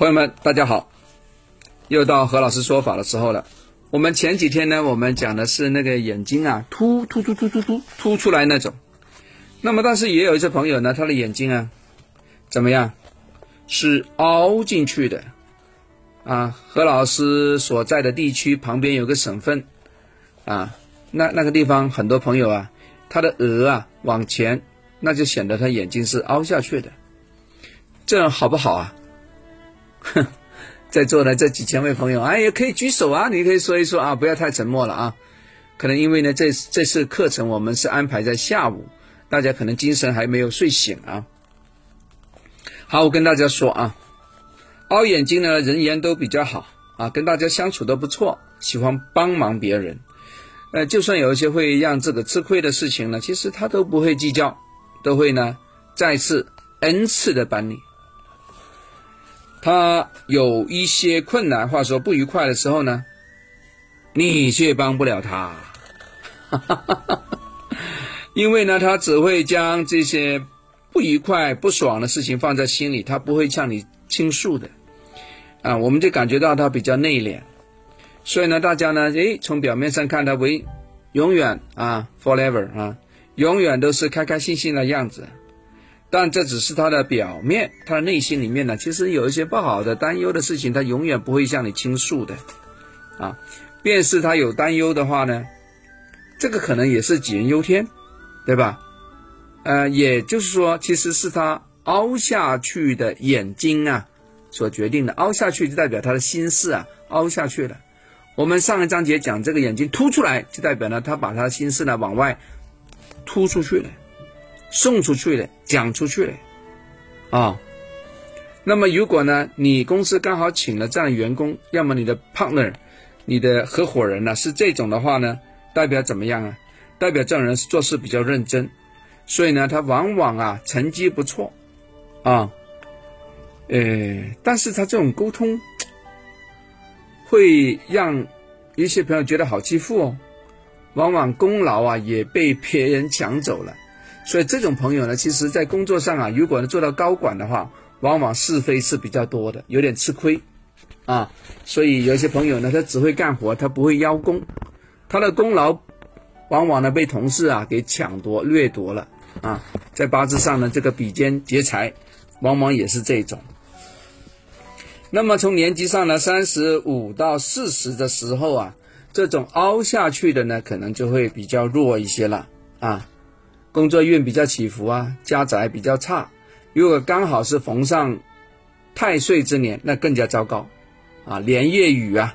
朋友们，大家好，又到何老师说法的时候了。我们前几天呢，我们讲的是那个眼睛啊，突突突突突突突出来那种。那么，但是也有一些朋友呢，他的眼睛啊，怎么样，是凹进去的啊。何老师所在的地区旁边有个省份啊，那那个地方很多朋友啊，他的额啊往前，那就显得他眼睛是凹下去的，这样好不好啊？哼，在座的这几千位朋友，哎，也可以举手啊，你可以说一说啊，不要太沉默了啊。可能因为呢，这这次课程我们是安排在下午，大家可能精神还没有睡醒啊。好，我跟大家说啊，凹眼睛呢，人缘都比较好啊，跟大家相处都不错，喜欢帮忙别人。呃，就算有一些会让这个吃亏的事情呢，其实他都不会计较，都会呢再次 n 次的帮你。他有一些困难，或者说不愉快的时候呢，你却帮不了他哈哈哈哈哈，因为呢，他只会将这些不愉快、不爽的事情放在心里，他不会向你倾诉的。啊，我们就感觉到他比较内敛，所以呢，大家呢，诶，从表面上看他为永远啊，forever 啊，永远都是开开心心的样子。但这只是他的表面，他的内心里面呢，其实有一些不好的、担忧的事情，他永远不会向你倾诉的，啊，便是他有担忧的话呢，这个可能也是杞人忧天，对吧？呃，也就是说，其实是他凹下去的眼睛啊所决定的，凹下去就代表他的心事啊凹下去了。我们上一章节讲这个眼睛凸出来，就代表呢他把他的心事呢往外突出去了。送出去了，讲出去了，啊，那么如果呢，你公司刚好请了这样的员工，要么你的 partner，你的合伙人呢是这种的话呢，代表怎么样啊？代表这种人做事比较认真，所以呢，他往往啊成绩不错，啊，呃，但是他这种沟通会让一些朋友觉得好欺负哦，往往功劳啊也被别人抢走了。所以这种朋友呢，其实在工作上啊，如果能做到高管的话，往往是非是比较多的，有点吃亏啊。所以有些朋友呢，他只会干活，他不会邀功，他的功劳往往呢被同事啊给抢夺掠夺了啊。在八字上呢，这个比肩劫财，往往也是这种。那么从年纪上呢，三十五到四十的时候啊，这种凹下去的呢，可能就会比较弱一些了啊。工作运比较起伏啊，家宅比较差。如果刚好是逢上太岁之年，那更加糟糕啊！连夜雨啊，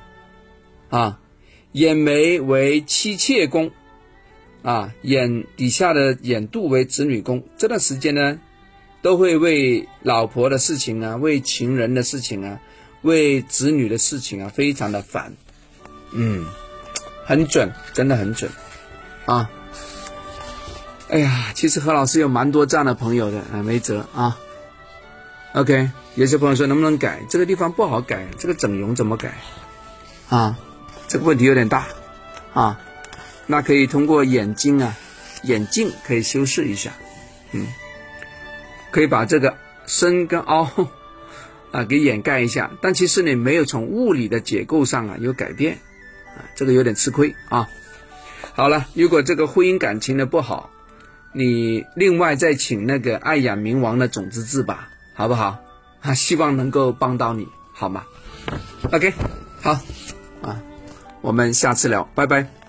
啊，眼眉为妻妾宫啊，眼底下的眼肚为子女宫。这段时间呢，都会为老婆的事情啊，为情人的事情啊，为子女的事情啊，非常的烦。嗯，很准，真的很准啊。哎呀，其实何老师有蛮多这样的朋友的啊，没辙啊。OK，有些朋友说能不能改这个地方不好改，这个整容怎么改啊？这个问题有点大啊。那可以通过眼睛啊，眼镜可以修饰一下，嗯，可以把这个深跟凹啊给掩盖一下。但其实你没有从物理的结构上啊有改变啊，这个有点吃亏啊。好了，如果这个婚姻感情的不好。你另外再请那个爱养冥王的种子字吧，好不好？啊，希望能够帮到你，好吗？OK，好，啊，我们下次聊，拜拜。